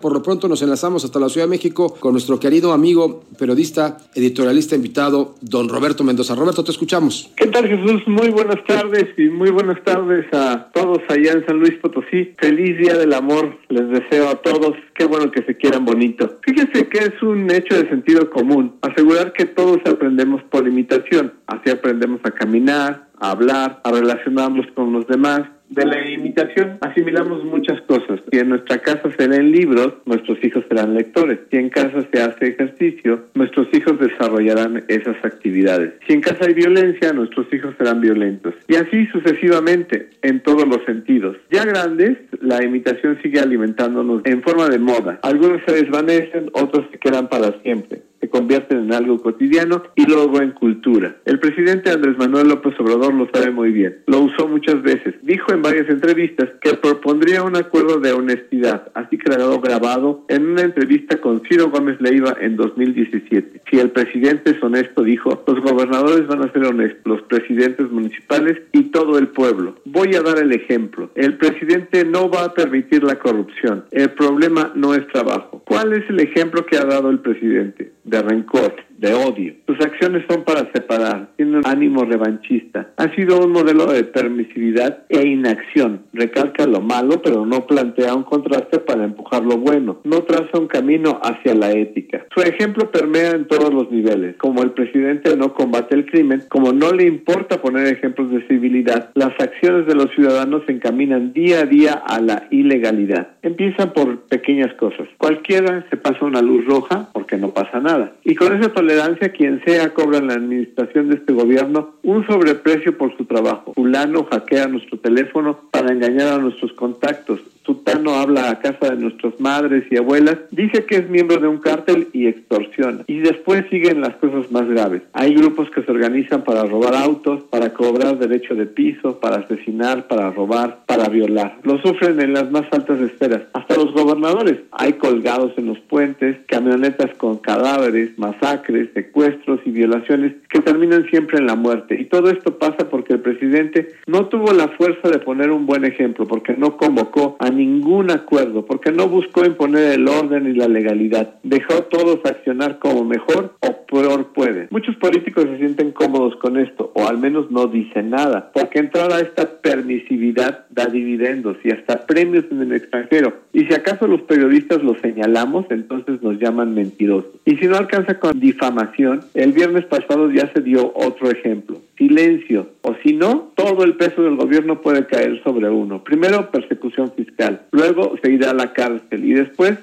Por lo pronto nos enlazamos hasta la Ciudad de México con nuestro querido amigo, periodista, editorialista invitado, don Roberto Mendoza. Roberto, te escuchamos. ¿Qué tal Jesús? Muy buenas tardes y muy buenas tardes a todos allá en San Luis Potosí. Feliz Día del Amor les deseo a todos. Qué bueno que se quieran bonito. Fíjese que es un hecho de sentido común asegurar que todos aprendemos por imitación. Así aprendemos a caminar, a hablar, a relacionarnos con los demás. De la imitación asimilamos muchas cosas. Si en nuestra casa se leen libros, nuestros hijos serán lectores. Si en casa se hace ejercicio, nuestros hijos desarrollarán esas actividades. Si en casa hay violencia, nuestros hijos serán violentos. Y así sucesivamente, en todos los sentidos. Ya grandes, la imitación sigue alimentándonos en forma de moda. Algunos se desvanecen, otros se quedan para siempre convierten en algo cotidiano y luego en cultura. El presidente Andrés Manuel López Obrador lo sabe muy bien. Lo usó muchas veces. Dijo en varias entrevistas que propondría un acuerdo de honestidad. Así quedó grabado en una entrevista con Ciro Gómez Leiva en 2017. Si el presidente es honesto, dijo, los gobernadores van a ser honestos, los presidentes municipales y todo el pueblo. Voy a dar el ejemplo. El presidente no va a permitir la corrupción. El problema no es trabajo. ¿Cuál es el ejemplo que ha dado el presidente? De rencor, de odio. Sus acciones son para separar, tiene un ánimo revanchista. Ha sido un modelo de permisividad e inacción. Recalca lo malo, pero no plantea un contraste para empujar lo bueno. No traza un camino hacia la ética. Su ejemplo permea en todos los niveles. Como el presidente no combate el crimen, como no le importa poner ejemplos de civilidad, las acciones de los ciudadanos se encaminan día a día a la ilegalidad. Empiezan por pequeñas cosas. Cualquiera se pasa una luz roja porque no pasa nada. Y con esa tolerancia, quien sea cobra en la administración de este gobierno un sobreprecio por su trabajo. Fulano hackea nuestro teléfono para engañar a nuestros contactos. Sutano habla a casa de nuestras madres y abuelas, dice que es miembro de un cártel y extorsiona. Y después siguen las cosas más graves. Hay grupos que se organizan para robar autos, para cobrar derecho de piso, para asesinar, para robar, para violar. Lo sufren en las más altas esferas. Hasta los gobernadores. Hay colgados en los puentes, camionetas con cadáveres, masacres, secuestros y violaciones que terminan siempre en la muerte. Y todo esto pasa porque el presidente no tuvo la fuerza de poner un buen ejemplo, porque no convocó a ningún acuerdo, porque no buscó imponer el orden y la legalidad. Dejó a todos accionar como mejor o peor puede. Muchos políticos se sienten cómodos con esto, o al menos no dicen nada, porque entrar a esta permisividad da dividendos y hasta premios en el extranjero. Y si acaso los periodistas lo señalamos, entonces nos llaman mentirosos. Y si no alcanza con difamación, el viernes pasado ya se dio otro ejemplo. Silencio, o si no, todo el peso del gobierno puede caer sobre uno. Primero, persecución fiscal, luego se irá a la cárcel y después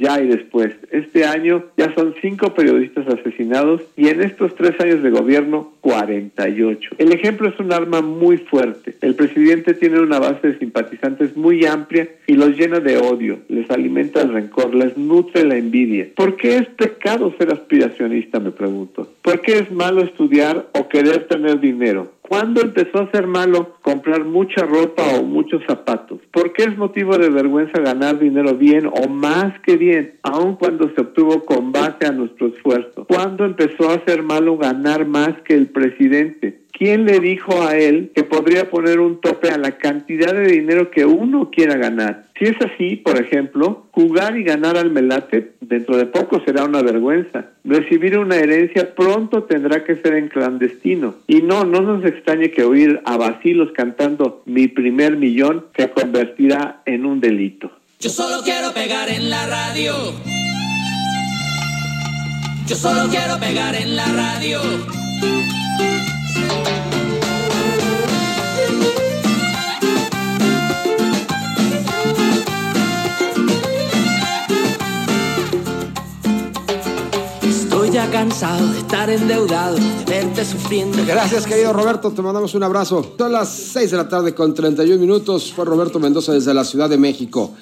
ya y después. Este año ya son cinco periodistas asesinados y en estos tres años de gobierno, 48. El ejemplo es un arma muy fuerte. El presidente tiene una base de simpatizantes muy amplia y los llena de odio, les alimenta el rencor, les nutre la envidia. ¿Por qué es pecado ser aspiracionista, me pregunto? ¿Por qué es malo estudiar o querer tener dinero? ¿Cuándo empezó a ser malo comprar mucha ropa o muchos zapatos? ¿Por qué es motivo de vergüenza ganar dinero bien o más que bien, aun cuando se obtuvo con base a nuestro esfuerzo? ¿Cuándo empezó a ser malo ganar más que el presidente? ¿Quién le dijo a él que podría poner un tope a la cantidad de dinero que uno quiera ganar? Si es así, por ejemplo, jugar y ganar al melate dentro de poco será una vergüenza. Recibir una herencia pronto tendrá que ser en clandestino. Y no, no nos extrañe que oír a vacilos cantando mi primer millón se convertirá en un delito. Yo solo quiero pegar en la radio. Yo solo quiero pegar en la radio. Cansado de estar endeudado, de verte sufriendo. Gracias, querido Roberto. Te mandamos un abrazo. Son las 6 de la tarde con 31 minutos. Fue Roberto Mendoza desde la Ciudad de México.